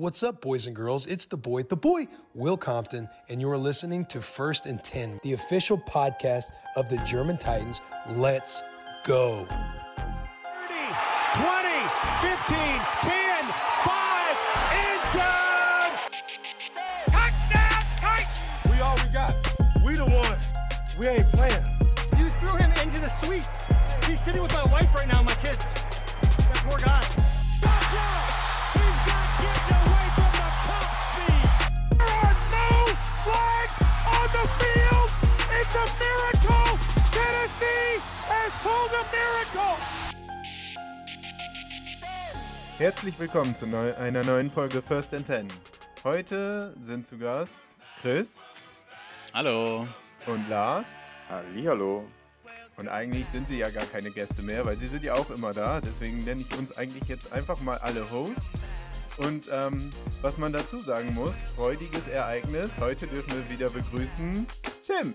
What's up, boys and girls? It's the boy, the boy, Will Compton, and you're listening to First and 10, the official podcast of the German Titans. Let's go. 30, 20, 15, 10, 5, end zone! Touchdown, Titans! We all we got. We the ones. We ain't playing. You threw him into the suites. He's sitting with my wife right now, my kids. That poor guy. Herzlich willkommen zu neu einer neuen Folge First and Ten. Heute sind zu Gast Chris Hallo. und Lars. Hallihallo. Und eigentlich sind sie ja gar keine Gäste mehr, weil sie sind ja auch immer da. Deswegen nenne ich uns eigentlich jetzt einfach mal alle Hosts. Und ähm, was man dazu sagen muss, freudiges Ereignis. Heute dürfen wir wieder begrüßen Tim.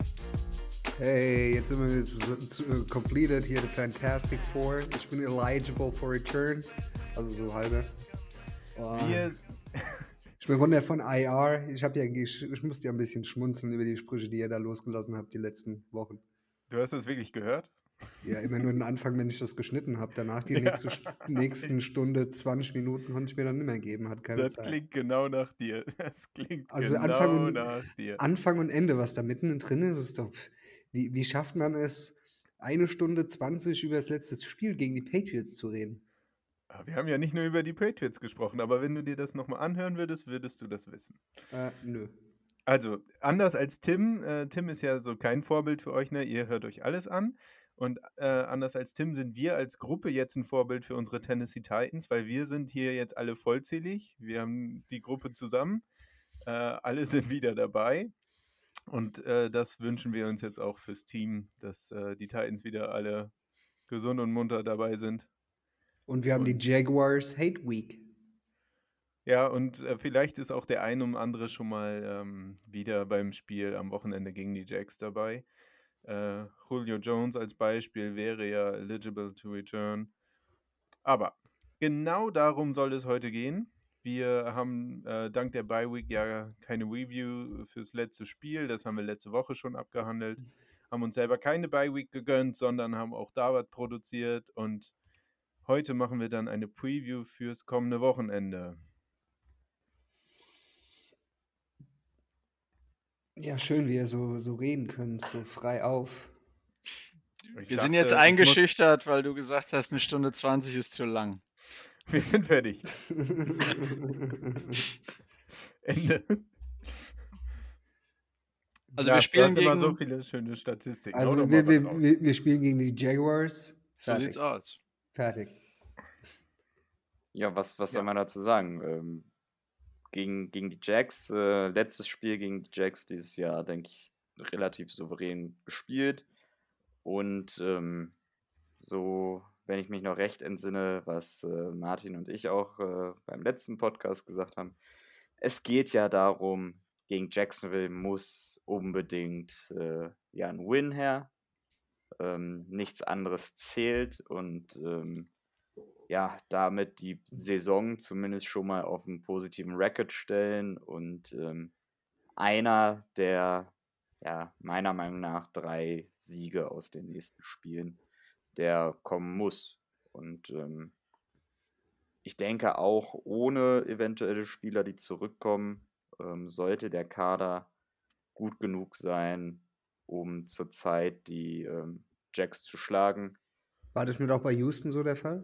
Hey, jetzt sind wir completed hier the Fantastic Four. Ich bin eligible for return. Also so halbe. Oh, Wir, ich bin runter von IR. Ich, hab ja, ich, ich musste ja ein bisschen schmunzeln über die Sprüche, die ihr da losgelassen habt die letzten Wochen. du hast das wirklich gehört? Ja, immer nur den Anfang, wenn ich das geschnitten habe. Danach die nächste, St- nächsten Stunde, 20 Minuten konnte ich mir dann nicht mehr geben. Hat keine Das Zeit. klingt genau nach dir. Das klingt Also genau Anfang und- nach dir. Anfang und Ende, was da mitten drin ist, ist doch. Wie, wie schafft man es, eine Stunde 20 über das letzte Spiel gegen die Patriots zu reden? Wir haben ja nicht nur über die Patriots gesprochen, aber wenn du dir das nochmal anhören würdest, würdest du das wissen. Äh, nö. Also, anders als Tim, äh, Tim ist ja so kein Vorbild für euch, ne? Ihr hört euch alles an. Und äh, anders als Tim sind wir als Gruppe jetzt ein Vorbild für unsere Tennessee Titans, weil wir sind hier jetzt alle vollzählig. Wir haben die Gruppe zusammen. Äh, alle sind wieder dabei. Und äh, das wünschen wir uns jetzt auch fürs Team, dass äh, die Titans wieder alle gesund und munter dabei sind. Und wir haben die Jaguars Hate Week. Ja, und äh, vielleicht ist auch der ein oder andere schon mal ähm, wieder beim Spiel am Wochenende gegen die Jacks dabei. Äh, Julio Jones als Beispiel wäre ja eligible to return. Aber genau darum soll es heute gehen. Wir haben äh, dank der Bye Week ja keine Review fürs letzte Spiel. Das haben wir letzte Woche schon abgehandelt. Haben uns selber keine Bye Week gegönnt, sondern haben auch da was produziert. Und heute machen wir dann eine Preview fürs kommende Wochenende. Ja, schön, wie ihr so, so reden könnt, so frei auf. Ich Wir dachte, sind jetzt ich muss- eingeschüchtert, weil du gesagt hast, eine Stunde 20 ist zu lang. Wir sind fertig. Ende. Also Ja, wir spielen du hast immer gegen... so viele schöne Statistiken. Also wir, wir, wir, wir spielen gegen die Jaguars. so Fertig. sieht's aus. Fertig. Ja, was, was soll Ja. man dazu sagen? Ähm, gegen, gegen die Jacks, äh, letztes Spiel gegen die Jacks dieses Jahr, denke ich, relativ souverän gespielt. Und ähm, so, wenn ich mich noch recht entsinne, was äh, Martin und ich auch äh, beim letzten Podcast gesagt haben, es geht ja darum, gegen Jacksonville muss unbedingt äh, ja ein Win her. Ähm, nichts anderes zählt und ähm, ja, damit die Saison zumindest schon mal auf einen positiven Record stellen und ähm, einer der, ja, meiner Meinung nach drei Siege aus den nächsten Spielen, der kommen muss. Und ähm, ich denke auch ohne eventuelle Spieler, die zurückkommen, ähm, sollte der Kader gut genug sein, um zurzeit die ähm, Jacks zu schlagen. War das nicht auch bei Houston so der Fall?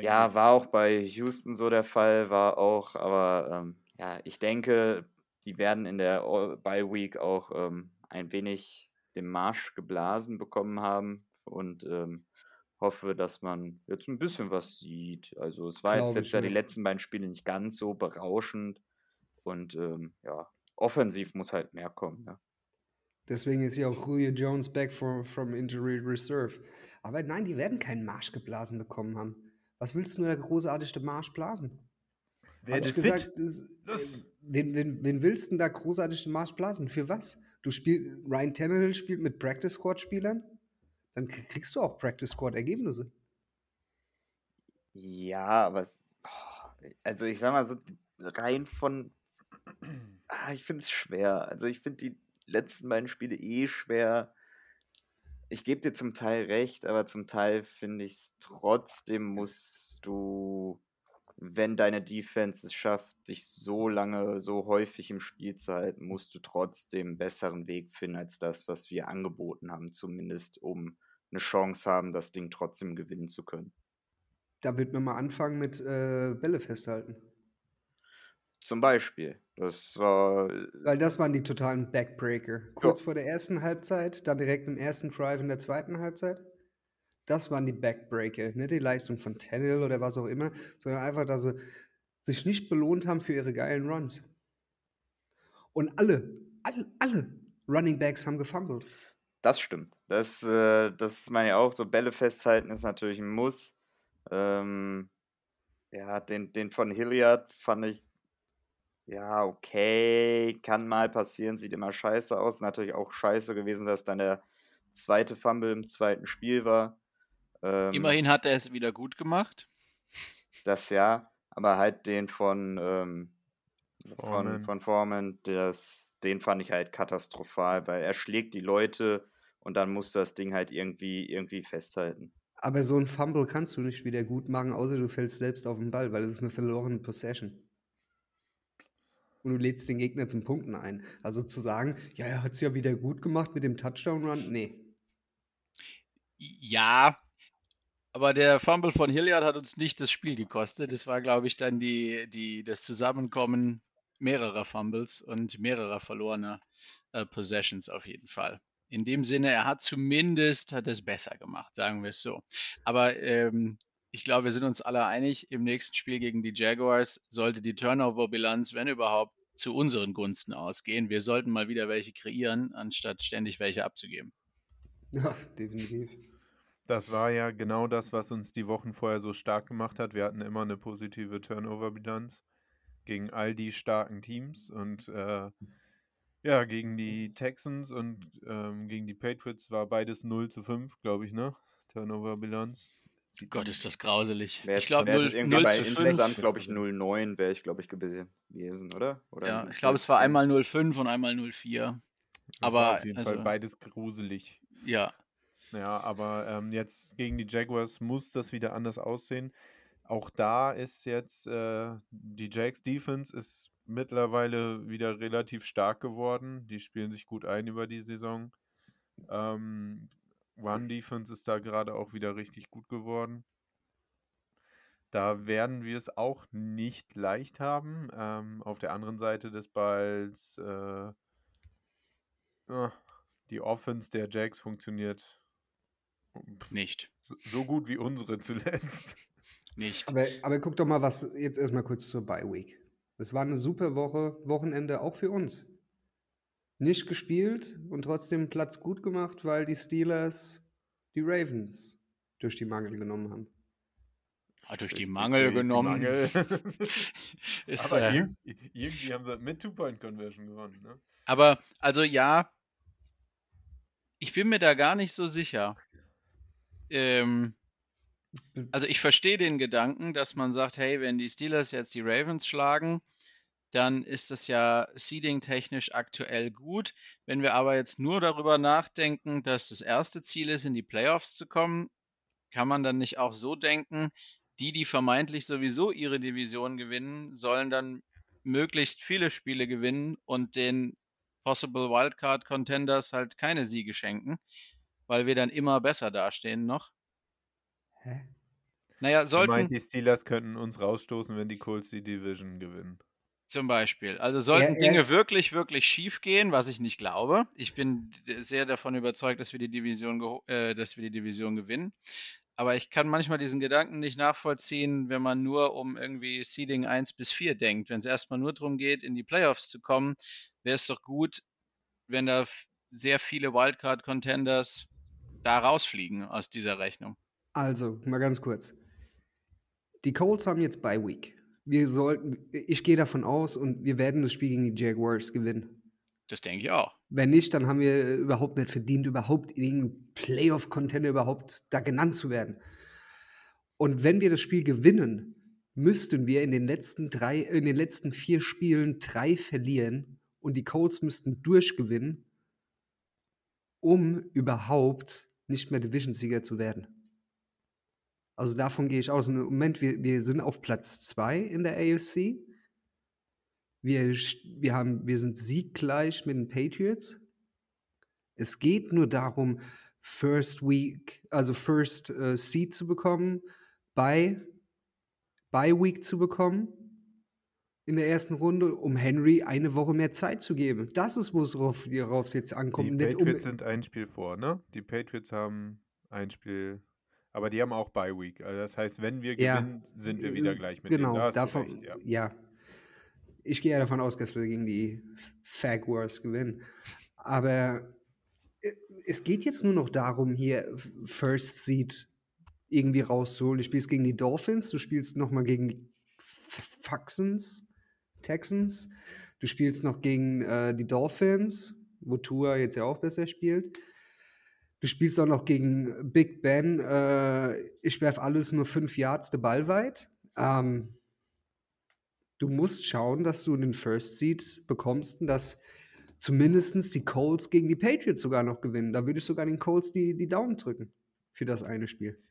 Ja, war auch bei Houston so der Fall, war auch, aber ähm, ja, ich denke, die werden in der Bye Week auch ähm, ein wenig den Marsch geblasen bekommen haben und ähm, hoffe, dass man jetzt ein bisschen was sieht. Also es war jetzt, jetzt ja die letzten beiden Spiele nicht ganz so berauschend und ähm, ja, offensiv muss halt mehr kommen. Ne? Deswegen ist ja auch Julio Jones back for, from Injury Reserve. Aber nein, die werden keinen Marsch geblasen bekommen haben. Was willst du nur der großartigste Marsch blasen? Ich gesagt, das, Los. äh, wen, wen, wen willst du denn da großartig den Marsch blasen? Für was? Du spielst, Ryan Tannehill spielt mit Practice Squad Spielern? Dann krie- kriegst du auch Practice Squad Ergebnisse. Ja, aber es, oh, also ich sag mal so, rein von. Ah, ich finde es schwer. Also ich finde die letzten beiden Spiele eh schwer. Ich gebe dir zum Teil recht, aber zum Teil finde ich es trotzdem musst du, wenn deine Defense es schafft, dich so lange, so häufig im Spiel zu halten, musst du trotzdem einen besseren Weg finden als das, was wir angeboten haben, zumindest um eine Chance haben, das Ding trotzdem gewinnen zu können. Da wird man mal anfangen mit äh, Bälle festhalten. Zum Beispiel. Das war. Weil das waren die totalen Backbreaker. Kurz ja. vor der ersten Halbzeit, dann direkt im ersten Drive in der zweiten Halbzeit. Das waren die Backbreaker. Nicht die Leistung von Tannehill oder was auch immer, sondern einfach, dass sie sich nicht belohnt haben für ihre geilen Runs. Und alle, alle, alle Running Backs haben gefumbled. Das stimmt. Das, äh, das meine ich auch. So Bälle festhalten ist natürlich ein Muss. Ähm, ja, den, den von Hilliard fand ich, ja, okay, kann mal passieren, sieht immer scheiße aus. Natürlich auch scheiße gewesen, dass dann der zweite Fumble im zweiten Spiel war. Ähm, Immerhin hat er es wieder gut gemacht. Das ja, aber halt den von, ähm, von, von Foreman, das, den fand ich halt katastrophal, weil er schlägt die Leute und dann muss das Ding halt irgendwie, irgendwie festhalten. Aber so ein Fumble kannst du nicht wieder gut machen, außer du fällst selbst auf den Ball, weil es ist eine verlorene Possession. Und du lädst den Gegner zum Punkten ein. Also zu sagen, ja, er hat es ja wieder gut gemacht mit dem Touchdown-Run, nee. Ja, aber der Fumble von Hilliard hat uns nicht das Spiel gekostet. Das war, glaube ich, dann die, die, das Zusammenkommen mehrerer Fumbles und mehrerer verlorener äh, Possessions auf jeden Fall. In dem Sinne, er hat zumindest hat es besser gemacht, sagen wir es so. Aber ähm, ich glaube, wir sind uns alle einig, im nächsten Spiel gegen die Jaguars sollte die Turnover-Bilanz, wenn überhaupt, zu unseren Gunsten ausgehen. Wir sollten mal wieder welche kreieren, anstatt ständig welche abzugeben. Ja, definitiv. Das war ja genau das, was uns die Wochen vorher so stark gemacht hat. Wir hatten immer eine positive Turnover-Bilanz gegen all die starken Teams und äh, ja, gegen die Texans und ähm, gegen die Patriots war beides 0 zu 5, glaube ich, ne? Turnover-Bilanz. Gott, ist das grauselig. Wär ich glaube, insgesamt, glaube ich, 0,9 wäre ich, glaube ich, gewesen, oder? oder ja, ich glaube, es war einmal 0,5 und einmal 0,4. Aber auf jeden also, Fall beides gruselig. Ja. Ja, aber ähm, jetzt gegen die Jaguars muss das wieder anders aussehen. Auch da ist jetzt äh, die Jags Defense ist mittlerweile wieder relativ stark geworden. Die spielen sich gut ein über die Saison. Ähm, Run Defense ist da gerade auch wieder richtig gut geworden. Da werden wir es auch nicht leicht haben. Ähm, auf der anderen Seite des Balls, äh, äh, die Offense der Jacks funktioniert nicht so gut wie unsere zuletzt. Nicht. Aber, aber guck doch mal, was jetzt erstmal kurz zur Bye Week. Es war eine super Woche, Wochenende auch für uns. Nicht gespielt und trotzdem Platz gut gemacht, weil die Steelers die Ravens durch die Mangel genommen haben. Ja, durch die Mangel durch genommen. Die Mangel. ist, aber äh, irgendwie, irgendwie, haben sie mit Two-Point-Conversion gewonnen. Ne? Aber, also ja, ich bin mir da gar nicht so sicher. Ähm, also ich verstehe den Gedanken, dass man sagt, hey, wenn die Steelers jetzt die Ravens schlagen, dann ist das ja seeding-technisch aktuell gut. Wenn wir aber jetzt nur darüber nachdenken, dass das erste Ziel ist, in die Playoffs zu kommen, kann man dann nicht auch so denken, die, die vermeintlich sowieso ihre Division gewinnen, sollen dann möglichst viele Spiele gewinnen und den Possible Wildcard Contenders halt keine Siege schenken, weil wir dann immer besser dastehen noch. Hä? Naja, sollten. meint, die Steelers könnten uns rausstoßen, wenn die Colts die Division gewinnen. Zum Beispiel. Also sollten er Dinge wirklich, wirklich schief gehen, was ich nicht glaube. Ich bin sehr davon überzeugt, dass wir die Division, äh, dass wir die Division gewinnen. Aber ich kann manchmal diesen Gedanken nicht nachvollziehen, wenn man nur um irgendwie Seeding 1 bis 4 denkt. Wenn es erstmal nur darum geht, in die Playoffs zu kommen, wäre es doch gut, wenn da sehr viele Wildcard-Contenders da rausfliegen aus dieser Rechnung. Also, mal ganz kurz. Die Colts haben jetzt Bye Week. Wir sollten, ich gehe davon aus und wir werden das Spiel gegen die Jaguars gewinnen. Das denke ich auch. Wenn nicht, dann haben wir überhaupt nicht verdient, überhaupt irgendeinen Playoff-Contender überhaupt da genannt zu werden. Und wenn wir das Spiel gewinnen, müssten wir in den letzten drei, in den letzten vier Spielen drei verlieren und die Colts müssten durchgewinnen, um überhaupt nicht mehr Division-Sieger zu werden. Also davon gehe ich aus. Im Moment, wir, wir sind auf Platz zwei in der AFC. Wir, wir, haben, wir sind sieggleich mit den Patriots. Es geht nur darum, First Week, also First äh, Seed zu bekommen, bei Bye Week zu bekommen in der ersten Runde, um Henry eine Woche mehr Zeit zu geben. Das ist, worauf es jetzt ankommt. Die Patriots um, sind ein Spiel vor, ne? Die Patriots haben ein Spiel, aber die haben auch Bye Week. Also das heißt, wenn wir Ja. gewinnen, sind wir wieder gleich mit genau, denen. Da hast du davon, recht, ja. ja. Ich gehe ja davon aus, dass wir gegen die Fag Wars gewinnen. Aber äh, es geht jetzt nur noch darum, hier First Seed irgendwie rauszuholen. Du spielst gegen die Dolphins, du spielst nochmal gegen die Faxons, Texans, du spielst noch gegen äh, die Dolphins, wo Tua jetzt ja auch besser spielt. Du spielst auch noch gegen Big Ben. Äh, ich werfe alles nur fünf Yards der Ball weit. Ähm, du musst schauen, dass du den First Seed bekommst und dass zumindest die Colts gegen die Patriots sogar noch gewinnen. Da würde ich sogar den Colts die, die Daumen drücken für das eine Spiel.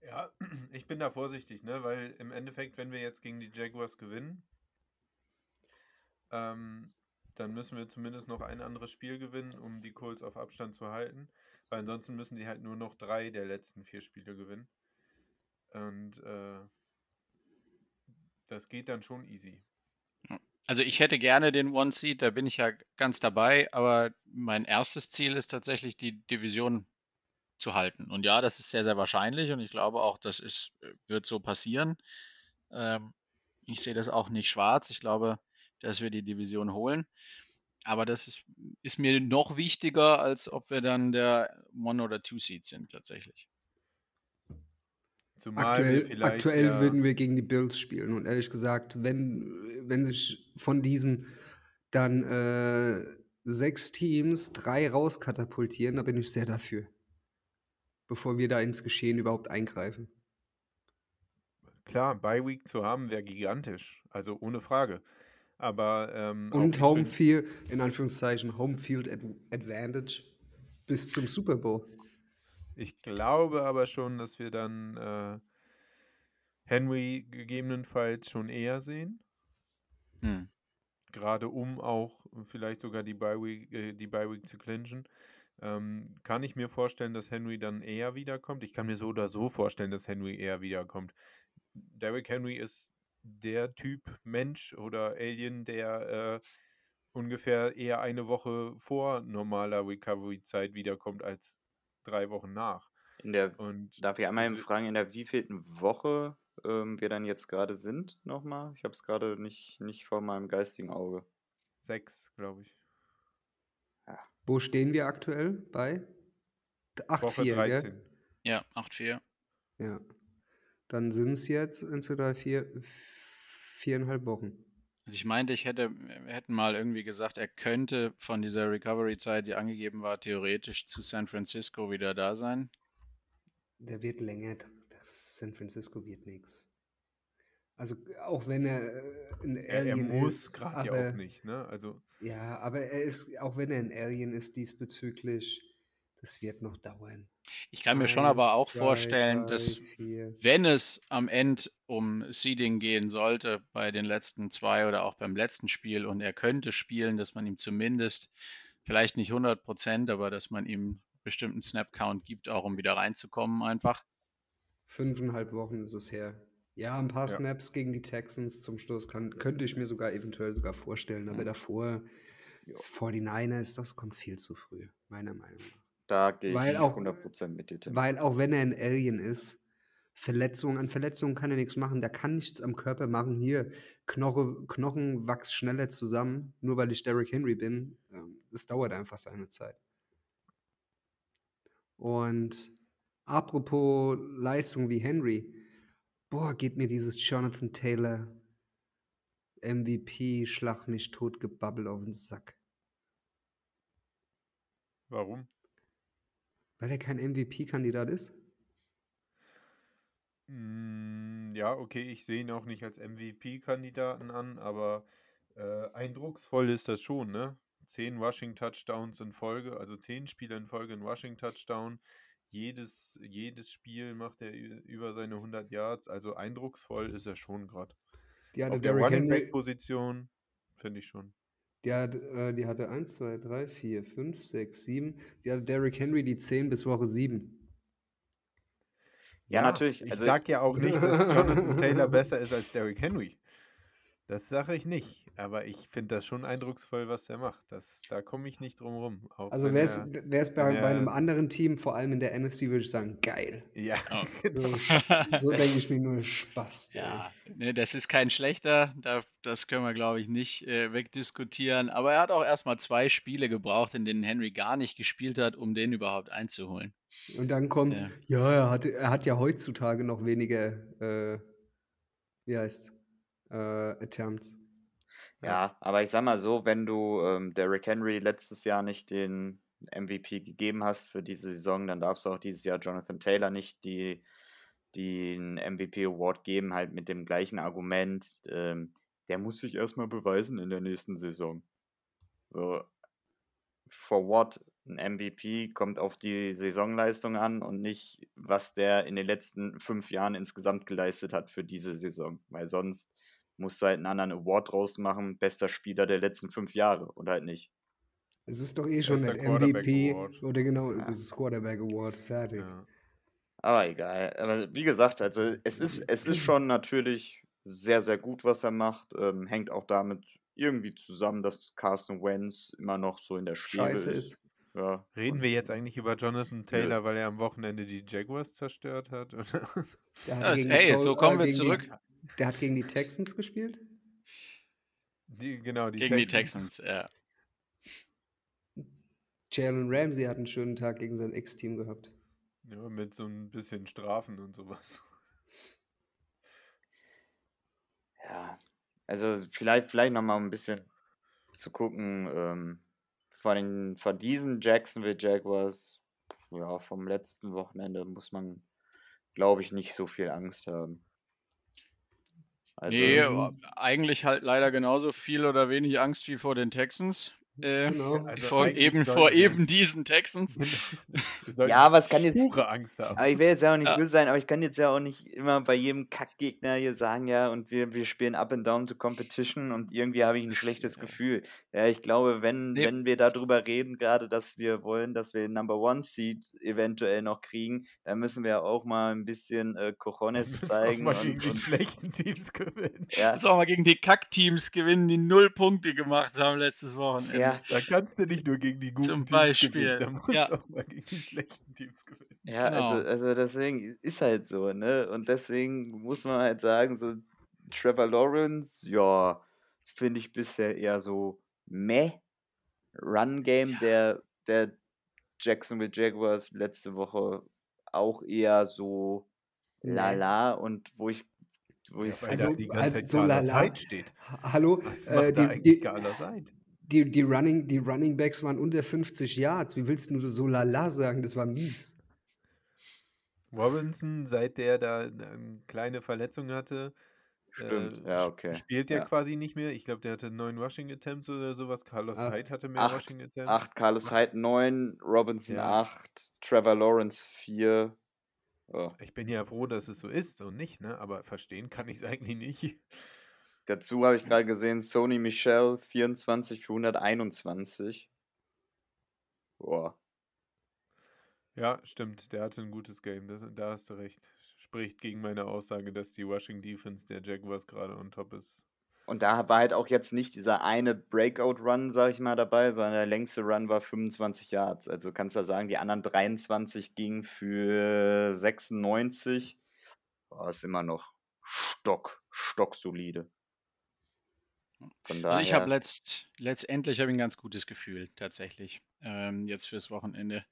Ja, ich bin da vorsichtig, ne? Weil im Endeffekt, wenn wir jetzt gegen die Jaguars gewinnen, ähm, dann müssen wir zumindest noch ein anderes Spiel gewinnen, um die Colts auf Abstand zu halten. Weil ansonsten müssen die halt nur noch drei der letzten vier Spiele gewinnen. Und äh, das geht dann schon easy. Also ich hätte gerne den One Seed, da bin ich ja ganz dabei, aber mein erstes Ziel ist tatsächlich die Division zu halten. Und ja, das ist sehr, sehr wahrscheinlich und ich glaube auch, das ist, wird so passieren. Ähm, ich sehe das auch nicht schwarz. Ich glaube, dass wir die Division holen. Aber das ist, ist mir noch wichtiger, als ob wir dann der One- oder Two-Seed sind tatsächlich. Zumal wir Aktuell, vielleicht aktuell ja, würden wir gegen die Bills spielen. Und ehrlich gesagt, wenn, wenn sich von diesen dann äh, sechs Teams drei rauskatapultieren, da bin ich sehr dafür. Bevor wir da ins Geschehen überhaupt eingreifen. klar, Bye Week zu haben, wäre gigantisch. Also ohne Frage. Aber ähm, Und ich Home bin- Field, in Anführungszeichen, Home Field Ad Advantage bis zum Super Bowl. Ich glaube aber schon, dass wir dann äh, Henry gegebenenfalls schon eher sehen. Hm. Gerade um auch vielleicht sogar die Bye Week, äh, die Bye Week zu clinchen. Ähm, kann ich mir vorstellen, dass Henry dann eher wiederkommt? Ich kann mir so oder so vorstellen, dass Henry eher wiederkommt. Derrick Henry ist der Typ Mensch oder Alien, der äh, ungefähr eher eine Woche vor normaler Recovery-Zeit wiederkommt als drei Wochen nach. In der, Und darf ich einmal fragen, in der wievielten Woche ähm, wir dann jetzt gerade sind nochmal? Ich habe es gerade nicht, nicht vor meinem geistigen Auge. sechs, glaube ich. Wo stehen wir aktuell? Bei Woche 8-4, gell? 13. Ja, 8-4. Ja. Dann sind es jetzt 1, 2, 3, 4, viereinhalb Wochen. Also ich meinte, ich hätte, hätten mal irgendwie gesagt, er könnte von dieser Recovery-Zeit, die angegeben war, theoretisch zu San Francisco wieder da sein. Der wird länger. Das San Francisco wird nichts. Also auch wenn er äh, ein Er, er Alien muss ist, gerade ja auch nicht, ne? Also Ja, aber er ist, auch wenn er ein Alien ist diesbezüglich, das wird noch dauern. Ich kann mir schon aber Eins, auch zwei, vorstellen, drei, dass vier. wenn es am Ende um Seeding gehen sollte, bei den letzten zwei oder auch beim letzten Spiel und er könnte spielen, dass man ihm zumindest, vielleicht nicht 100 Prozent, aber dass man ihm bestimmten Snap-Count gibt, auch um wieder reinzukommen einfach. Fünfeinhalb Wochen ist es her. Ja, ein paar Ja. Snaps gegen die Texans zum Schluss kann, könnte ich mir sogar eventuell sogar vorstellen, aber davor das 49ers, das kommt viel zu früh, meiner Meinung nach. Da gehe Weil ich auch- 100% mit dir, Tim. Weil auch wenn er ein Alien ist, Verletzungen, an Verletzungen kann er nichts machen, der kann nichts am Körper machen. Hier, Knoche, Knochen wachsen schneller zusammen, nur weil ich Derrick Henry bin. Ähm, Es dauert einfach seine Zeit. Und apropos Leistung wie Henry, boah, geht mir dieses Jonathan Taylor MVP, Schlag mich tot, Gebabbel auf den Sack. warum? Weil er kein MVP-Kandidat ist? Mm, ja, okay, ich sehe ihn auch nicht als MVP-Kandidaten an, aber äh, eindrucksvoll ist das schon, ne? Zehn Rushing-Touchdowns in Folge, also zehn Spiele in Folge in Rushing-Touchdown. Jedes, jedes Spiel macht er über seine 100 Yards, also eindrucksvoll ist er schon gerade. Hatte Auf der Running Back-Position finde ich schon. Die, hat, äh, die hatte 1, 2, 3, 4, 5, 6, 7. Die hatte Derrick Henry die 10 bis Woche 7. Ja, natürlich. Ich Also, sag ja auch nicht, dass Jonathan Taylor besser ist als Derrick Henry. Das sage ich nicht. Aber ich finde das schon eindrucksvoll, was er macht. Das, da komme ich nicht drum rum. Also wäre es bei, bei einem er- anderen Team, vor allem in der NFC, würde ich sagen, geil. Ja, Oh. So, genau. so denke ich mir nur Spaß. Ja, ne, das ist kein schlechter, da, das können wir, glaube ich, nicht äh, wegdiskutieren. Aber er hat auch erstmal zwei Spiele gebraucht, in denen Henry gar nicht gespielt hat, um den überhaupt einzuholen. Und dann kommt, Ja. ja, er, hat, er hat ja heutzutage noch weniger, äh, wie heißt äh, Attempts. Ja, aber ich sag mal so, wenn du ähm, Derrick Henry letztes Jahr nicht den MVP gegeben hast für diese Saison, dann darfst du auch dieses Jahr Jonathan Taylor nicht die, den MVP Award geben, halt mit dem gleichen Argument, ähm, der muss sich erstmal beweisen in der nächsten Saison. So, for what? Ein MVP kommt auf die Saisonleistung an und nicht, was der in den letzten fünf Jahren insgesamt geleistet hat für diese Saison. Weil sonst musst du halt einen anderen Award draus machen, bester Spieler der letzten fünf Jahre und halt nicht. Es ist doch eh schon ein MVP Award. oder genau, Ja. es ist Quarterback Award, fertig. ja. Aber egal. Aber wie gesagt, also es ist, es ist schon natürlich sehr, sehr gut, was er macht. Ähm, hängt auch damit irgendwie zusammen, dass Carson Wentz immer noch so in der Schwebe Scheiße ist. ist. Ja. Reden wir jetzt eigentlich über Jonathan Taylor, weil er am Wochenende die Jaguars zerstört hat? Oder? Ja, hey, so kommen äh, wir gegen zurück. Die, der hat gegen die Texans gespielt. Die, genau, die Gegen die Texans. Texans, ja. Jalen Ramsey hat einen schönen Tag gegen sein Ex-Team gehabt. Ja, mit so ein bisschen Strafen und sowas. Ja, also vielleicht, vielleicht nochmal ein bisschen zu gucken, ähm, von, den, von diesen Jacksonville Jaguars, ja, vom letzten Wochenende muss man, glaube ich, nicht so viel Angst haben. Also, Nee, Mhm. aber eigentlich halt leider genauso viel oder wenig Angst wie vor den Texans. Äh, Genau. Also vor eben, vor eben diesen Texans. Genau. Ja, aber es kann jetzt, pure Angst haben. Aber ich will jetzt ja auch nicht Ja. böse sein, aber ich kann jetzt ja auch nicht immer bei jedem Kackgegner hier sagen, ja, und wir, wir spielen up and down to competition und irgendwie habe ich ein schlechtes Gefühl. Ja, ich glaube, wenn, Nee. wenn wir darüber reden, gerade, dass wir wollen, dass wir den Number One Seed eventuell noch kriegen, dann müssen wir auch mal ein bisschen äh, Cojones müssen auch zeigen mal und, gegen die und schlechten Teams gewinnen. ja, Jetzt auch mal gegen die Kackteams gewinnen, die null Punkte gemacht haben letztes Wochenende. ja, Da kannst du nicht nur gegen die guten Zum Teams Beispiel, gewinnen, da musst ja. du auch mal gegen die schlechten Teams gewinnen. Ja, Genau. also, also deswegen ist halt so, ne? Und deswegen muss man halt sagen, so Trevor Lawrence, ja, finde ich bisher eher so meh. Run-Game Ja. der, der Jacksonville Jaguars letzte Woche auch eher so Nee. lala und wo ich, wo Ja, ich Also, da die ganze als Zeit so lala- steht. Ha- Hallo, Was äh, macht da die, eigentlich die? Die, die, Running, die Running Backs waren unter 50 Yards. Wie willst du nur so lala sagen? Das war mies. Robinson, seit der da eine kleine Verletzung hatte, Stimmt, äh, ja, okay. spielt der Ja. quasi nicht mehr. Ich glaube, der hatte neun Rushing Attempts oder sowas. Carlos Acht. Hyde hatte mehr Acht, Rushing Attempts. acht Carlos Hyde 9, Robinson Ja. 8, Trevor Lawrence 4. Oh. Ich bin ja froh, dass es so ist und nicht, ne? Aber verstehen kann ich es eigentlich nicht. Dazu habe ich gerade gesehen, Sony Michel 24 für 121. Boah. Ja, stimmt. Der hatte ein gutes Game. Das, da hast du recht. Spricht gegen meine Aussage, dass die Rushing Defense der Jaguars gerade on top ist. Und da war halt auch jetzt nicht dieser eine Breakout-Run, sag ich mal, dabei, sondern der längste Run war 25 Yards. Also kannst du ja sagen, die anderen 23 gingen für 96. Boah, ist immer noch stock, stocksolide. Von Also ich habe daher, letzt, letztendlich ich ein ganz gutes Gefühl, tatsächlich, ähm, jetzt fürs Wochenende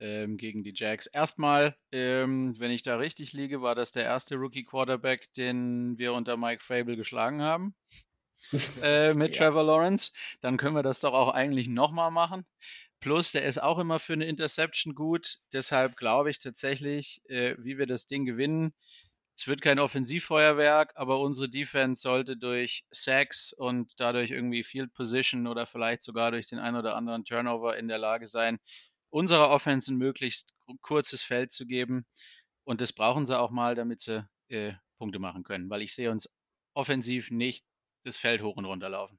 ähm, gegen die Jags. Erstmal, ähm, wenn ich da richtig liege, war das der erste Rookie-Quarterback, den wir unter Mike Frabel geschlagen haben, äh, mit Ja. Trevor Lawrence. Dann können wir das doch auch eigentlich nochmal machen. Plus, der ist auch immer für eine Interception gut. Deshalb glaube ich tatsächlich, äh, wie wir das Ding gewinnen, es wird kein Offensivfeuerwerk, aber unsere Defense sollte durch Sacks und dadurch irgendwie Field Position oder vielleicht sogar durch den ein oder anderen Turnover in der Lage sein, unserer Offense ein möglichst kurzes Feld zu geben. Und das brauchen sie auch mal, damit sie äh, Punkte machen können, weil ich sehe uns offensiv nicht das Feld hoch und runter laufen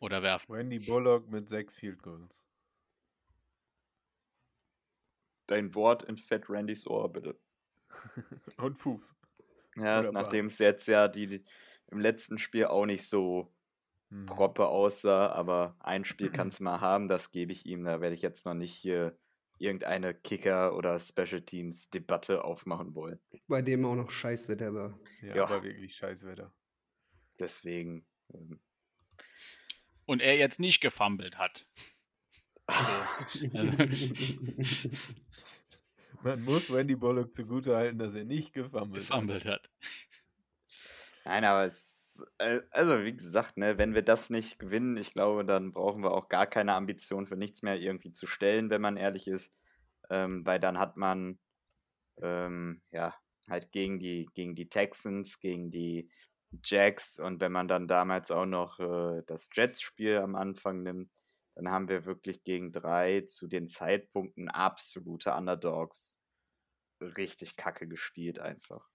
oder werfen. Wendy Bullock mit sechs Field Goals. Dein Wort in Fett Randys Ohr, bitte. und Fuß. Ja, nachdem es jetzt ja die, die im letzten Spiel auch nicht so Hm. proppe aussah, aber ein Spiel kann es mal haben, das gebe ich ihm. Da werde ich jetzt noch nicht hier irgendeine Kicker- oder Special Teams-Debatte aufmachen wollen. Bei dem auch noch Scheißwetter war. Ja, Ja. aber wirklich scheiß Wetter. Deswegen. ähm, Und er jetzt nicht gefummelt hat. Man muss Wendy Bullock zugutehalten, dass er nicht gefummelt hat. gefummelt hat. Nein, aber es, äh, also wie gesagt, ne, wenn wir das nicht gewinnen, ich glaube, dann brauchen wir auch gar keine Ambition für nichts mehr irgendwie zu stellen, wenn man ehrlich ist. Ähm, weil dann hat man ähm, ja halt gegen die, gegen die Texans, gegen die Jacks und wenn man dann damals auch noch äh, das Jets-Spiel am Anfang nimmt, dann haben wir wirklich gegen drei zu den Zeitpunkten absolute Underdogs richtig kacke gespielt einfach.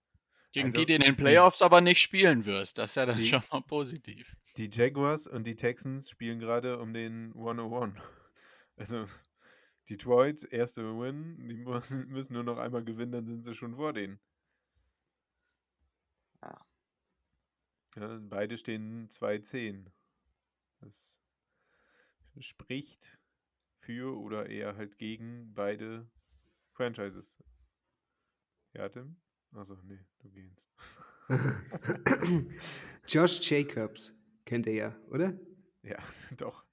Gegen Also, die du in den Playoffs aber nicht spielen wirst. Das ist ja dann Die- schon mal positiv. Die Jaguars und die Texans spielen gerade um den 101. Also Detroit, erste Win, die müssen, müssen nur noch einmal gewinnen, dann sind sie schon vor denen. Ja. Ja, beide stehen 2-10. Das spricht für oder eher halt gegen beide Franchises. Ja, Tim? Achso, nee, du gehst. Josh Jacobs, kennt ihr ja, oder? Ja, doch.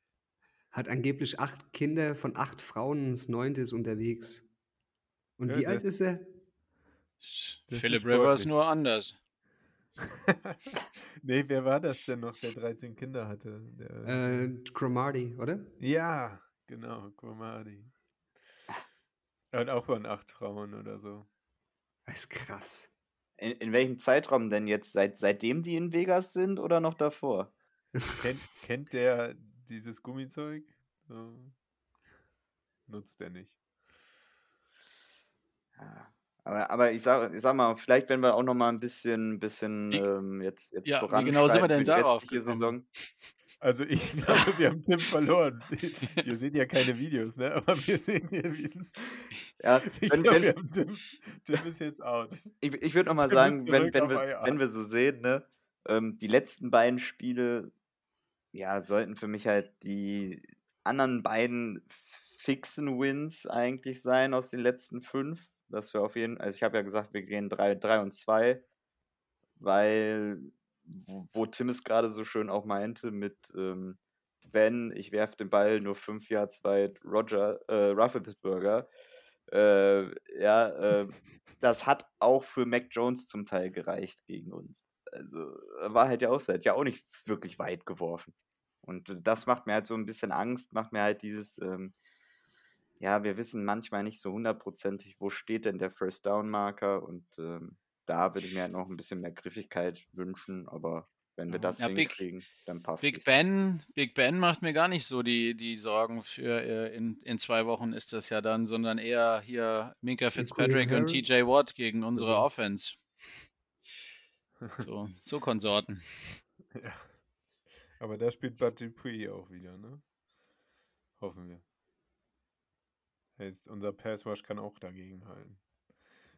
Hat angeblich acht Kinder von acht Frauen, das neunte ist unterwegs. Und Ja, wie alt ist er? Das Philip ist Rivers nur anders. nee, wer war das denn noch, der 13 Kinder hatte? Der, Äh, Cromarty, oder? Ja, genau, Cromarty. Und auch von acht Frauen oder so. Das ist krass. In, in welchem Zeitraum denn jetzt? Seit, seitdem die in Vegas sind oder noch davor? Kennt, kennt der dieses Gummizeug? So. Nutzt er nicht. Ja. Aber, aber ich, sag, ich sag mal, vielleicht wenn wir auch noch mal ein bisschen, bisschen ähm, jetzt, jetzt Ja, wie genau sind wir denn für die darauf? Saison. Also ich glaube, wir haben Tim verloren. Wir sehen ja keine Videos, ne? Aber wir sehen hier wieder. Ja, wenn, glaube, wenn, wir haben Tim, Tim ist jetzt out. ich ich würde noch mal Tim ist sagen, wenn, wenn, wir, IR. wenn wir so sehen, ne, ähm, die letzten beiden Spiele, ja, sollten für mich halt die anderen beiden fixen Wins eigentlich sein aus den letzten fünf. Dass wir auf jeden also ich habe ja gesagt, wir gehen 3, 3 und 2, weil, wo, Tim es gerade so schön auch meinte, mit ähm, Ben, ich werfe den Ball nur fünf Yards weit, Roger, äh, Rufflesburger, äh, ja, äh, das hat auch für Mac Jones zum Teil gereicht gegen uns. Also war halt ja auch hat ja auch nicht wirklich weit geworfen. Und das macht mir halt so ein bisschen Angst, macht mir halt dieses, ähm, ja, wir wissen manchmal nicht so hundertprozentig, wo steht denn der First Down Marker und ähm, da würde ich mir halt noch ein bisschen mehr Griffigkeit wünschen, aber wenn wir Ja. das Ja, Big- hinkriegen, dann passt Big es. Ben, Big Ben macht mir gar nicht so die, die Sorgen für äh, in, in zwei Wochen ist das ja dann, sondern eher hier Minka Fitzpatrick und? TJ Watt gegen unsere Mhm. Offense. So, so Konsorten. Ja. Aber da spielt Bud Dupree auch wieder, ne? Hoffen wir. Heißt, unser Pass Rush kann auch dagegen halten.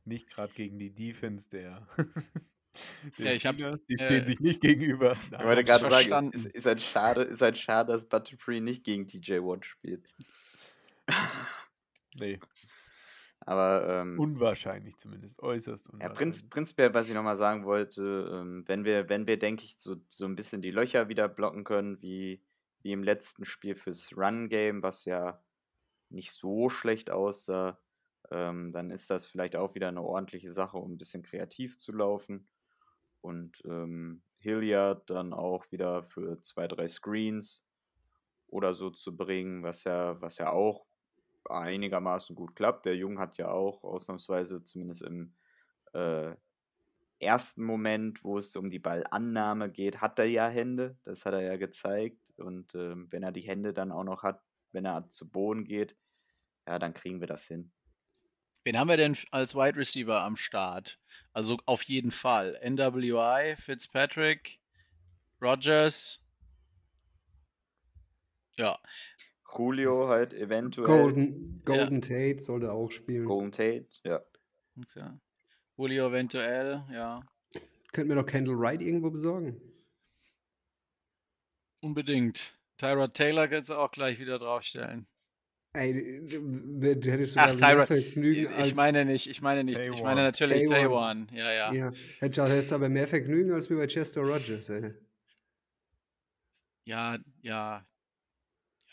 Nicht gerade gegen die Defense der. der Ja, ich hab's, Steelers. die äh, stehen sich nicht gegenüber. Ich wollte gerade sagen, es ist, ist, halt schade, ist halt schade, dass Butterfree nicht gegen TJ Watt spielt. Nee, Aber ähm, unwahrscheinlich zumindest. Äußerst Ja, unwahrscheinlich. Prinz, prinzipiell, was ich nochmal sagen wollte, ähm, wenn wir, wenn wir, denke ich, so, so ein bisschen die Löcher wieder blocken können, wie, wie im letzten Spiel fürs Run-Game, was ja nicht so schlecht aussah, ähm, dann ist das vielleicht auch wieder eine ordentliche Sache, um ein bisschen kreativ zu laufen. Und ähm, Hilliard dann auch wieder für zwei, drei Screens oder so zu bringen, was ja, was ja auch einigermaßen gut klappt. Der Jung hat ja auch ausnahmsweise zumindest im äh, ersten Moment, wo es um die Ballannahme geht, hat er ja Hände. Das hat er ja gezeigt. Und ähm, wenn er die Hände dann auch noch hat, wenn er zu Boden geht, ja, dann kriegen wir das hin. Wen haben wir denn als Wide Receiver am Start? Also auf jeden Fall. NWI, Fitzpatrick, Rogers. Ja. Julio halt eventuell. Golden, Golden ja. Tate sollte auch spielen. Golden Tate, ja. Okay. Julio eventuell, ja. Könnten wir noch Kendall Wright irgendwo besorgen? Unbedingt. Tyrod Taylor kannst du auch gleich wieder draufstellen. Ey, du, du hättest sogar Ach, mehr Vergnügen als... Ich meine nicht, ich meine nicht. Ich meine natürlich Taiwan. Ja, ja. ja. Hättest aber mehr Vergnügen als wie bei Chester Rogers, ey. Ja, ja.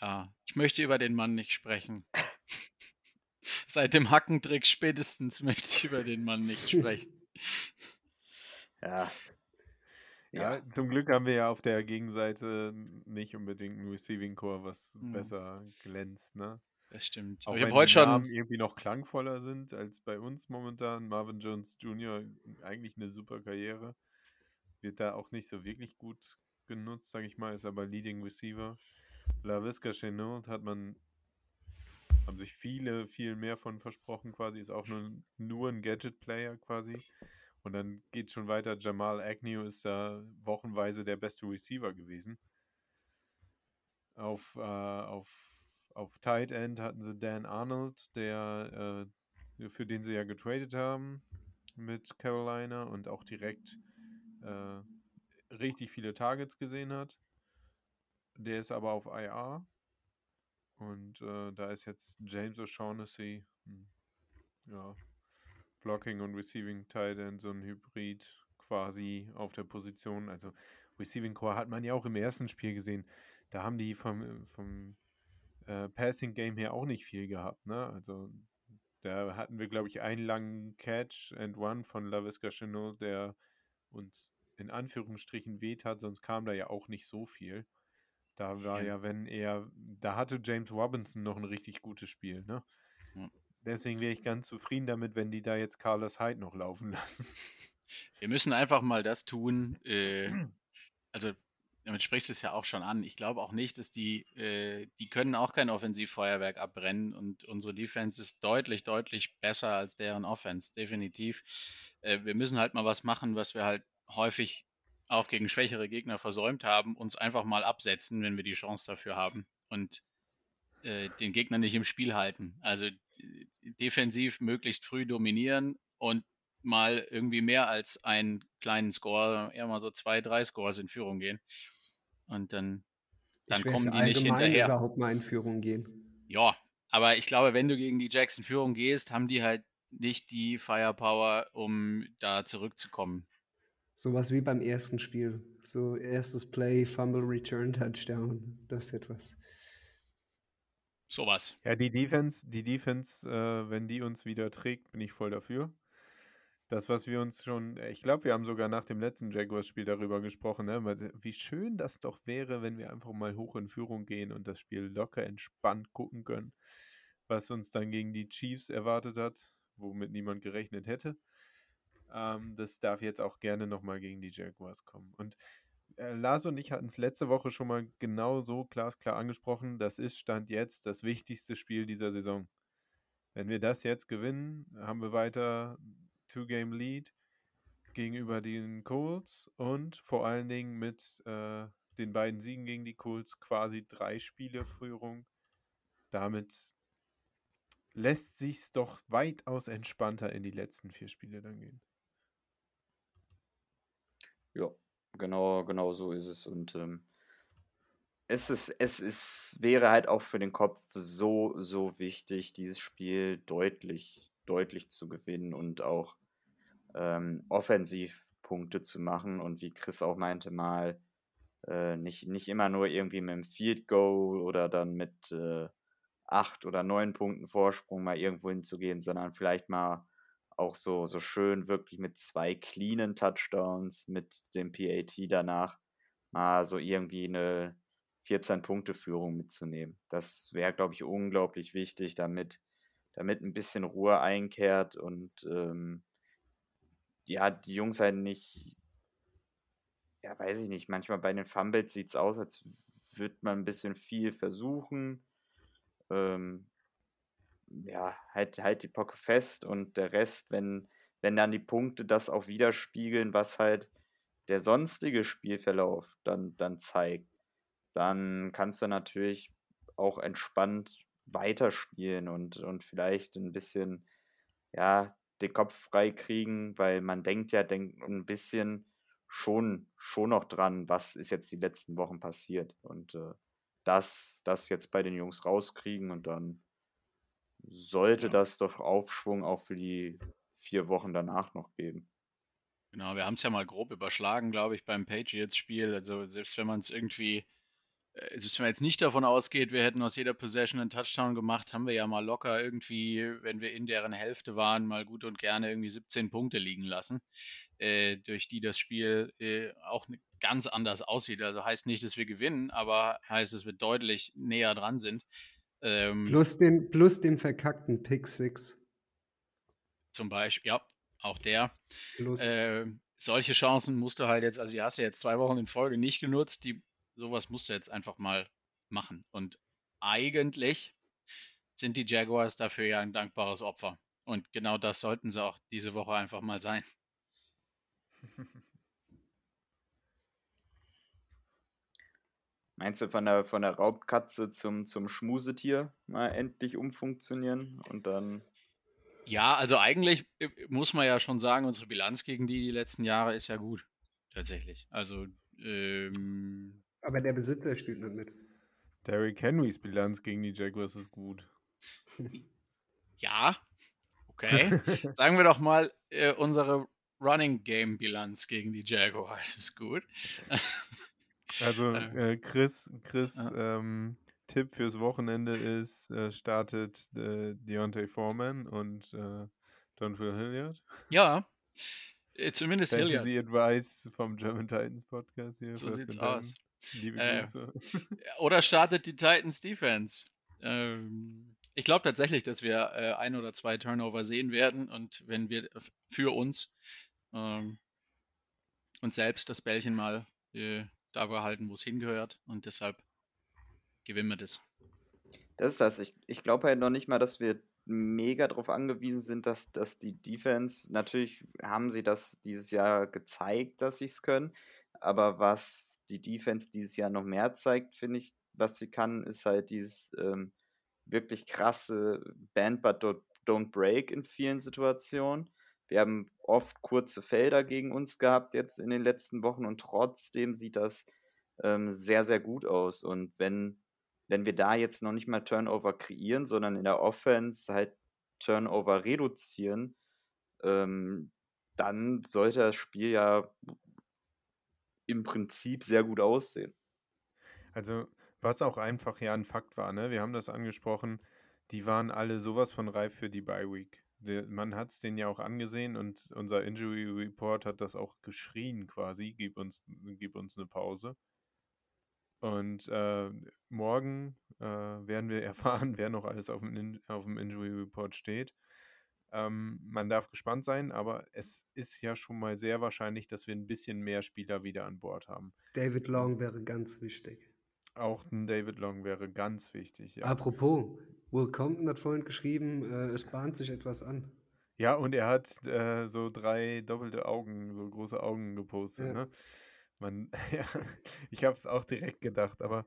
Ja. Ich möchte über den Mann nicht sprechen. Seit dem Hackentrick spätestens möchte ich über den Mann nicht sprechen. Ja. Ja, zum Glück haben wir ja auf der Gegenseite nicht unbedingt ein Receiving Core, was mhm. besser glänzt, ne? Das stimmt. Auch ich wenn heute die schon Namen irgendwie noch klangvoller sind als bei uns momentan. Marvin Jones Jr. eigentlich eine super Karriere. Wird da auch nicht so wirklich gut genutzt, sage ich mal, ist aber Leading Receiver. La Visca Chenot hat man, haben sich viele, viel mehr von versprochen quasi, ist auch nur, nur ein Gadget-Player quasi. Und dann geht es schon weiter. Jamal Agnew ist da wochenweise der beste Receiver gewesen. Auf, äh, auf auf Tight End hatten sie Dan Arnold, der äh, für den sie ja getradet haben mit Carolina und auch direkt äh, richtig viele Targets gesehen hat. Der ist aber auf IR. Und äh, da ist jetzt James O'Shaughnessy, hm, ja, Blocking und Receiving Tight End, so ein Hybrid quasi auf der Position. Also Receiving Core hat man ja auch im ersten Spiel gesehen. Da haben die vom, vom äh, Passing Game her auch nicht viel gehabt. Ne? Also da hatten wir, glaube ich, einen langen Catch and One von LaVisca Chenot, der uns in Anführungsstrichen weht hat, sonst kam da ja auch nicht so viel. Da war ja, wenn er, da hatte James Robinson noch ein richtig gutes Spiel, ne? Ja. Deswegen wäre ich ganz zufrieden damit, wenn die da jetzt Carlos Hyde noch laufen lassen. Wir müssen einfach mal das tun, äh, also damit sprichst du es ja auch schon an. Ich glaube auch nicht, dass die, äh, die können auch kein Offensivfeuerwerk abbrennen und unsere Defense ist deutlich, deutlich besser als deren Offense, definitiv. Äh, wir müssen halt mal was machen, was wir halt häufig auch gegen schwächere Gegner versäumt haben, uns einfach mal absetzen, wenn wir die Chance dafür haben und äh, den Gegner nicht im Spiel halten. Also defensiv möglichst früh dominieren und mal irgendwie mehr als einen kleinen Score, eher mal so zwei, drei Scores in Führung gehen. Und dann, dann kommen die nicht hinterher. überhaupt mal in Führung gehen. Ja, aber ich glaube, wenn du gegen die Jacks in Führung gehst, haben die halt nicht die Firepower, um da zurückzukommen. Sowas wie beim ersten Spiel. So erstes Play, Fumble, Return, Touchdown. Das ist etwas. Sowas. Ja, die Defense, die Defense, äh, wenn die uns wieder trägt, bin ich voll dafür. Das, was wir uns schon, äh, ich glaube, wir haben sogar nach dem letzten Jaguars-Spiel darüber gesprochen, ne? wie schön das doch wäre, wenn wir einfach mal hoch in Führung gehen und das Spiel locker entspannt gucken können, was uns dann gegen die Chiefs erwartet hat, womit niemand gerechnet hätte. Ähm, das darf jetzt auch gerne nochmal gegen die Jaguars kommen. Und äh, Lars und ich hatten es letzte Woche schon mal genau so glasklar angesprochen. Das ist Stand jetzt das wichtigste Spiel dieser Saison. Wenn wir das jetzt gewinnen, haben wir weiter Two-Game-Lead gegenüber den Colts und vor allen Dingen mit äh, den beiden Siegen gegen die Colts quasi drei Spiele Führung. Damit lässt sich's doch weitaus entspannter in die letzten vier Spiele dann gehen. Ja, genau, genau so ist es. Und ähm, es ist, es ist, wäre halt auch für den Kopf so, so wichtig, dieses Spiel deutlich, deutlich zu gewinnen und auch ähm, Offensivpunkte zu machen und wie Chris auch meinte, mal äh, nicht, nicht immer nur irgendwie mit einem Field Goal oder dann mit äh, acht oder neun Punkten Vorsprung mal irgendwo hinzugehen, sondern vielleicht mal auch so, so schön wirklich mit zwei cleanen Touchdowns, mit dem PAT danach mal so irgendwie eine 14-Punkte-Führung mitzunehmen. Das wäre, glaube ich, unglaublich wichtig, damit, damit ein bisschen Ruhe einkehrt und ähm, ja, die Jungs halt nicht, ja, weiß ich nicht, manchmal bei den Fumbles sieht es aus, als würde man ein bisschen viel versuchen. Ähm, ja, halt, halt die Pocke fest und der Rest, wenn, wenn dann die Punkte das auch widerspiegeln, was halt der sonstige Spielverlauf dann, dann zeigt, dann kannst du natürlich auch entspannt weiterspielen und, und vielleicht ein bisschen, ja, den Kopf frei kriegen, weil man denkt ja denk, ein bisschen schon, schon noch dran, was ist jetzt die letzten Wochen passiert. Und äh, das, das jetzt bei den Jungs rauskriegen und dann sollte das doch Aufschwung auch für die vier Wochen danach noch geben. Genau, wir haben es ja mal grob überschlagen, glaube ich, beim Patriots-Spiel. Also selbst wenn man es irgendwie, äh, selbst wenn man jetzt nicht davon ausgeht, wir hätten aus jeder Possession einen Touchdown gemacht, haben wir ja mal locker irgendwie, wenn wir in deren Hälfte waren, mal gut und gerne irgendwie 17 Punkte liegen lassen, äh, durch die das Spiel äh, auch ganz anders aussieht. Also heißt nicht, dass wir gewinnen, aber heißt, dass wir deutlich näher dran sind. Ähm, plus, den, plus dem verkackten Pick Six. Zum Beispiel, ja, auch der. Äh, solche Chancen musst du halt jetzt, also die hast du jetzt zwei Wochen in Folge nicht genutzt, die, sowas musst du jetzt einfach mal machen. Und eigentlich sind die Jaguars dafür ja ein dankbares Opfer. Und genau das sollten sie auch diese Woche einfach mal sein. Meinst du von der, von der Raubkatze zum, zum Schmusetier mal endlich umfunktionieren und dann. Ja, also eigentlich äh, muss man ja schon sagen, unsere Bilanz gegen die, die letzten Jahre ist ja gut. Tatsächlich. Also. Ähm, Aber der Besitzer spielt nicht mit. Derrick Henrys Bilanz gegen die Jaguars ist gut. Ja, okay. Sagen wir doch mal, äh, unsere Running Game Bilanz gegen die Jaguars ist gut. Also äh, Chris, Chris ja. ähm, Tipp fürs Wochenende ist, äh, startet äh, Deontay Foreman und äh, Donville Hilliard. Ja, äh, zumindest Fantasy Hilliard. Advice vom German Titans Podcast hier. So sieht's aus. Liebe äh, Grüße. Oder startet die Titans Defense. Ähm, ich glaube tatsächlich, dass wir äh, ein oder zwei Turnover sehen werden und wenn wir für uns ähm, uns selbst das Bällchen mal äh, da behalten, wo es hingehört. Und deshalb gewinnen wir das. Das ist das. Ich, ich glaube halt noch nicht mal, dass wir mega darauf angewiesen sind, dass, dass die Defense, natürlich haben sie das dieses Jahr gezeigt, dass sie es können, aber was die Defense dieses Jahr noch mehr zeigt, finde ich, was sie kann, ist halt dieses ähm, wirklich krasse Band but don't break in vielen Situationen. Wir haben oft kurze Felder gegen uns gehabt jetzt in den letzten Wochen und trotzdem sieht das ähm, sehr, sehr gut aus. Und wenn, wenn wir da jetzt noch nicht mal Turnover kreieren, sondern in der Offense halt Turnover reduzieren, ähm, dann sollte das Spiel ja im Prinzip sehr gut aussehen. Also, was auch einfach ja ein Fakt war, ne? Wir haben das angesprochen, die waren alle sowas von reif für die Bye Week der, man hat es denen ja auch angesehen und unser Injury Report hat das auch geschrien quasi, gib uns, gib uns eine Pause. Und äh, morgen äh, werden wir erfahren, wer noch alles auf dem, auf dem Injury Report steht. Ähm, man darf gespannt sein, aber es ist ja schon mal sehr wahrscheinlich, dass wir ein bisschen mehr Spieler wieder an Bord haben. David Long wäre ganz wichtig. Auch ein David Long wäre ganz wichtig. Ja. Apropos, Will Compton hat vorhin geschrieben, äh, es bahnt sich etwas an. Ja, und er hat äh, so drei doppelte Augen, so große Augen gepostet. Ja. Ne? Man, ja, ich habe es auch direkt gedacht, aber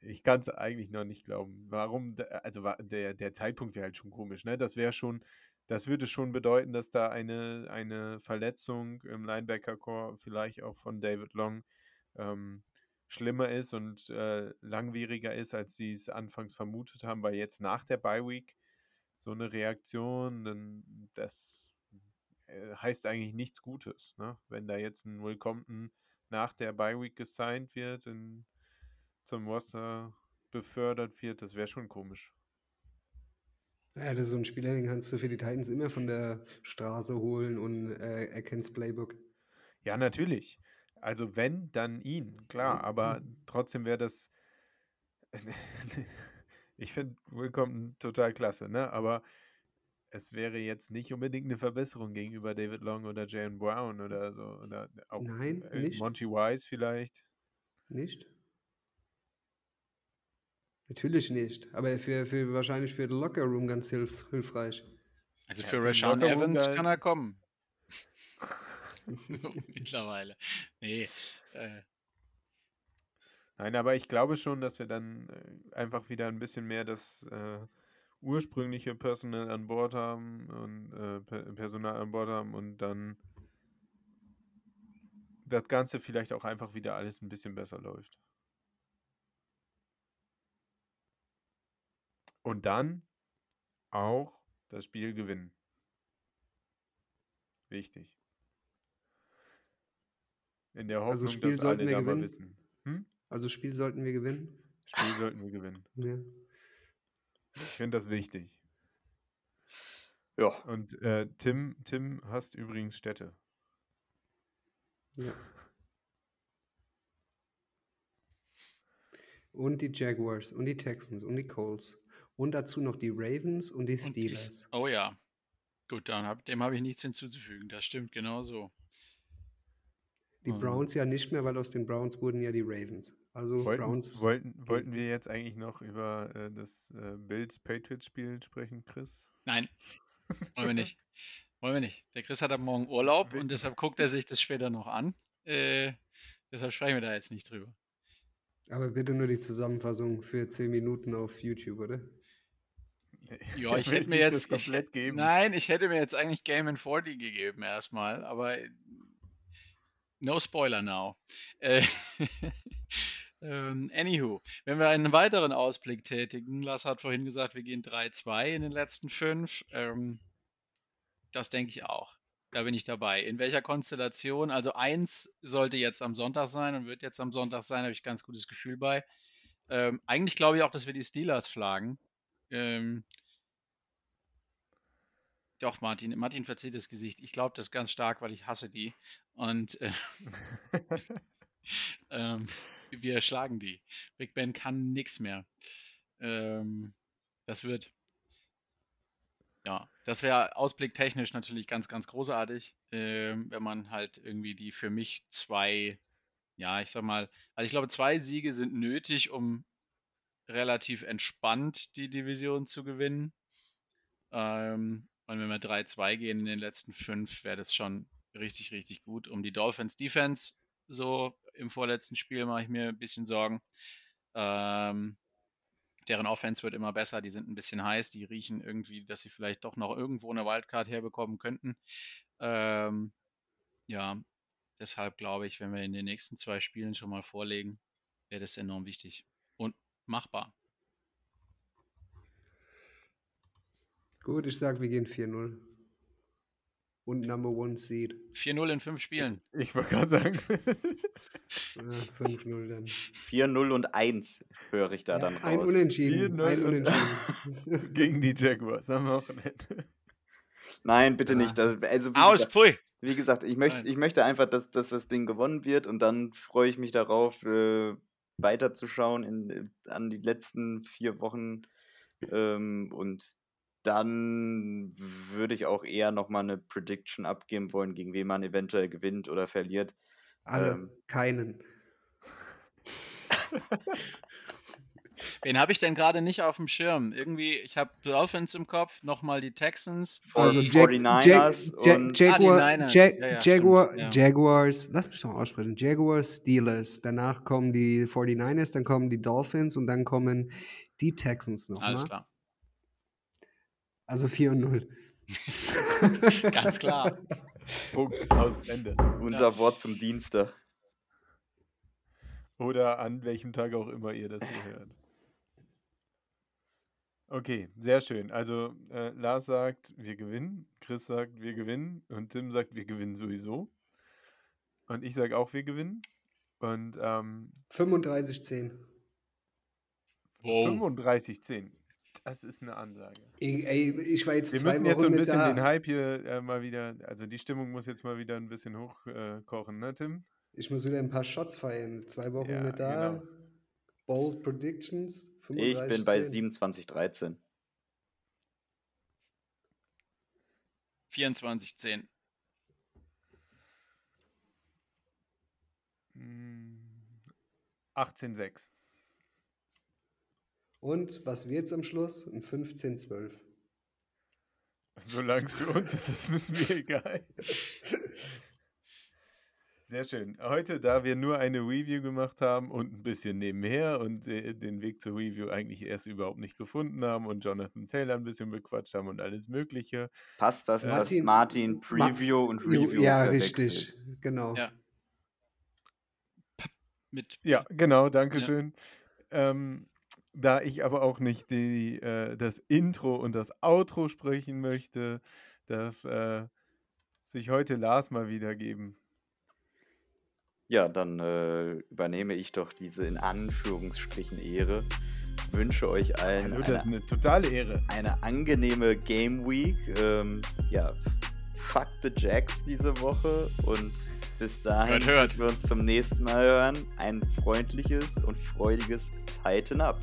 ich kann es eigentlich noch nicht glauben. Warum? Also der, der Zeitpunkt wäre halt schon komisch. Ne? Das wäre schon, das würde schon bedeuten, dass da eine, eine Verletzung im Linebacker-Core vielleicht auch von David Long ähm, schlimmer ist und äh, langwieriger ist, als sie es anfangs vermutet haben, weil jetzt nach der Bye Week so eine Reaktion, dann das äh, heißt eigentlich nichts Gutes. Ne? Wenn da jetzt ein Will Compton nach der Bye Week gesigned wird, in, zum Roster befördert wird, das wäre schon komisch. Ja, das ist so ein Spieler, den kannst du für die Titans immer von der Straße holen und äh, erkennst Playbook. Ja, natürlich. Also wenn, dann ihn, klar, aber trotzdem wäre das. ich finde Willkommen total klasse, ne? Aber es wäre jetzt nicht unbedingt eine Verbesserung gegenüber David Long oder Jalen Brown oder so. Oder auch Nein, äh, nicht. Monty Wise vielleicht. Nicht? Natürlich nicht. Aber für, für wahrscheinlich für den Lockerroom ganz hilf, hilfreich. Also Ja, für den Rashawn Evans kann er kommen. Mittlerweile. Nee. Äh, Nein, aber ich glaube schon, dass wir dann äh, einfach wieder ein bisschen mehr das äh, ursprüngliche Personal an Bord haben und äh, per Personal an Bord haben und dann das Ganze vielleicht auch einfach wieder alles ein bisschen besser läuft. Und dann auch das Spiel gewinnen. Wichtig. In der Also Hoffnung, Spiel dass sollten alle wir gewinnen? wissen. Hm? Also Spiel sollten wir gewinnen. Spiel sollten wir gewinnen. Ja. Ich finde das wichtig. Ja, Und äh, Tim, Tim hasst übrigens Städte. ja. Und die Jaguars und die Texans und die Colts. Und dazu noch die Ravens und die und die Steelers. oh ja. Gut, dann hab, dem habe ich nichts hinzuzufügen. Das stimmt genau so. Die Und- Browns ja nicht mehr, weil aus den Browns wurden ja die Ravens. Also Wollten, Browns. wollten, wollten wir jetzt eigentlich noch über äh, das äh, Bills-Patriots-Spiel sprechen, Chris? Nein, wollen wir nicht. Wollen wir nicht. Der Chris hat ab morgen Urlaub Will- und deshalb guckt er sich das später noch an. Äh, deshalb sprechen wir da jetzt nicht drüber. Aber bitte nur die Zusammenfassung für 10 Minuten auf YouTube, oder? Ja, Er ich hätte mir jetzt. Ich, komplett geben. nein, ich hätte mir jetzt eigentlich Game in 40 gegeben erstmal, aber no spoiler now. Äh, ähm, anywho, wenn wir einen weiteren Ausblick tätigen, Lars hat vorhin gesagt, wir gehen 3-2 in den letzten fünf. Ähm, das denke ich auch. Da bin ich dabei. In welcher Konstellation? Also eins sollte jetzt am Sonntag sein und wird jetzt am Sonntag sein, habe ich ganz gutes Gefühl bei. Ähm, eigentlich glaube ich auch, dass wir die Steelers schlagen. Ähm, doch, Martin. Martin verzieht das Gesicht. Ich glaube das ganz stark, weil ich hasse die. Und äh, ähm, wir schlagen die. Big Ben kann nichts mehr. Ähm, das wird, ja, das wäre ausblicktechnisch natürlich ganz, ganz großartig, ähm, wenn man halt irgendwie die für mich zwei, ja, ich sag mal, also ich glaube, zwei Siege sind nötig, um relativ entspannt die Division zu gewinnen. Ähm, und wenn wir 3-2 gehen in den letzten fünf, wäre das schon richtig, richtig gut. Um die Dolphins Defense, so im vorletzten Spiel mache ich mir ein bisschen Sorgen. Ähm, deren Offense wird immer besser, die sind ein bisschen heiß, die riechen irgendwie, dass sie vielleicht doch noch irgendwo eine Wildcard herbekommen könnten. Ähm, ja, deshalb glaube ich, wenn wir in den nächsten zwei Spielen schon mal vorlegen, wäre das enorm wichtig und machbar. Gut, ich sag, wir gehen 4-0. Und Number One Seed. 4-0 in fünf Spielen. Ich wollte gerade sagen. Ja, 5-0 dann. 4-0 und 1 höre ich da Ja, dann ein raus. Unentschieden. 4-0 Ein und- Unentschieden. Gegen die Jaguars am Wochenende. Nein, bitte Ah. nicht. Das, also wie Aus, gesagt, pfui! wie gesagt, ich, möcht, Nein. ich möchte einfach, dass, dass das Ding gewonnen wird und dann freue ich mich darauf, äh, weiterzuschauen in, an die letzten vier Wochen. Ähm, und dann würde ich auch eher nochmal eine Prediction abgeben wollen, gegen wen man eventuell gewinnt oder verliert. Alle. Ähm. Keinen. Wen habe ich denn gerade nicht auf dem Schirm? Irgendwie, ich habe Dolphins im Kopf, nochmal die Texans. Also die- Jag 49ers Jag Ja und- Jaguar Ah, die Niners. Ja Ja, ja, Jaguar stimmt, ja. Jaguars, lass mich doch aussprechen. Jaguars, Steelers. Danach kommen die 49ers, dann kommen die Dolphins und dann kommen die Texans Alles nochmal. klar. Also 4 und 0. Ganz klar. Punkt aus Ende. Unser Wort zum Dienstag. Oder an welchem Tag auch immer ihr das hier hört. Okay, sehr schön. Also äh, Lars sagt, wir gewinnen, Chris sagt, wir gewinnen und Tim sagt, wir gewinnen sowieso. Und ich sage auch, wir gewinnen. Und ähm, 35-10. Wow. 35-10. Das ist eine Ansage. Ey, ey, ich war jetzt Wir zwei müssen Wochen jetzt so ein bisschen da. den Hype hier äh, mal wieder, also die Stimmung muss jetzt mal wieder ein bisschen hochkochen, äh, ne, Tim? Ich muss wieder ein paar Shots feiern. Zwei Wochen Ja, nicht da. genau. Bold Predictions. Ich bin bei 35-10. 27-13. 24-10. Hm, 18-6. Und was wird's am Schluss? Ein 15-12. Solange es für uns ist, ist es mir egal. Sehr schön. Heute, da wir nur eine Review gemacht haben und ein bisschen nebenher und äh, den Weg zur Review eigentlich erst überhaupt nicht gefunden haben und Jonathan Taylor ein bisschen bequatscht haben und alles Mögliche. Passt das, Äh, dass Martin- Preview und Review Ja, richtig. Genau. Ja. Mit Ja, genau, danke schön. Ähm, da ich aber auch nicht die, äh, das Intro und das Outro sprechen möchte, darf äh, sich heute Lars mal wiedergeben. Ja, dann äh, übernehme ich doch diese in Anführungsstrichen Ehre. Wünsche euch allen Hallo, das ist eine, eine totale Ehre. eine angenehme Game Week. Ähm, ja, fuck the Jacks diese Woche und bis dahin, Hört, hört. bis wir uns zum nächsten Mal hören, ein freundliches und freudiges Tighten Up.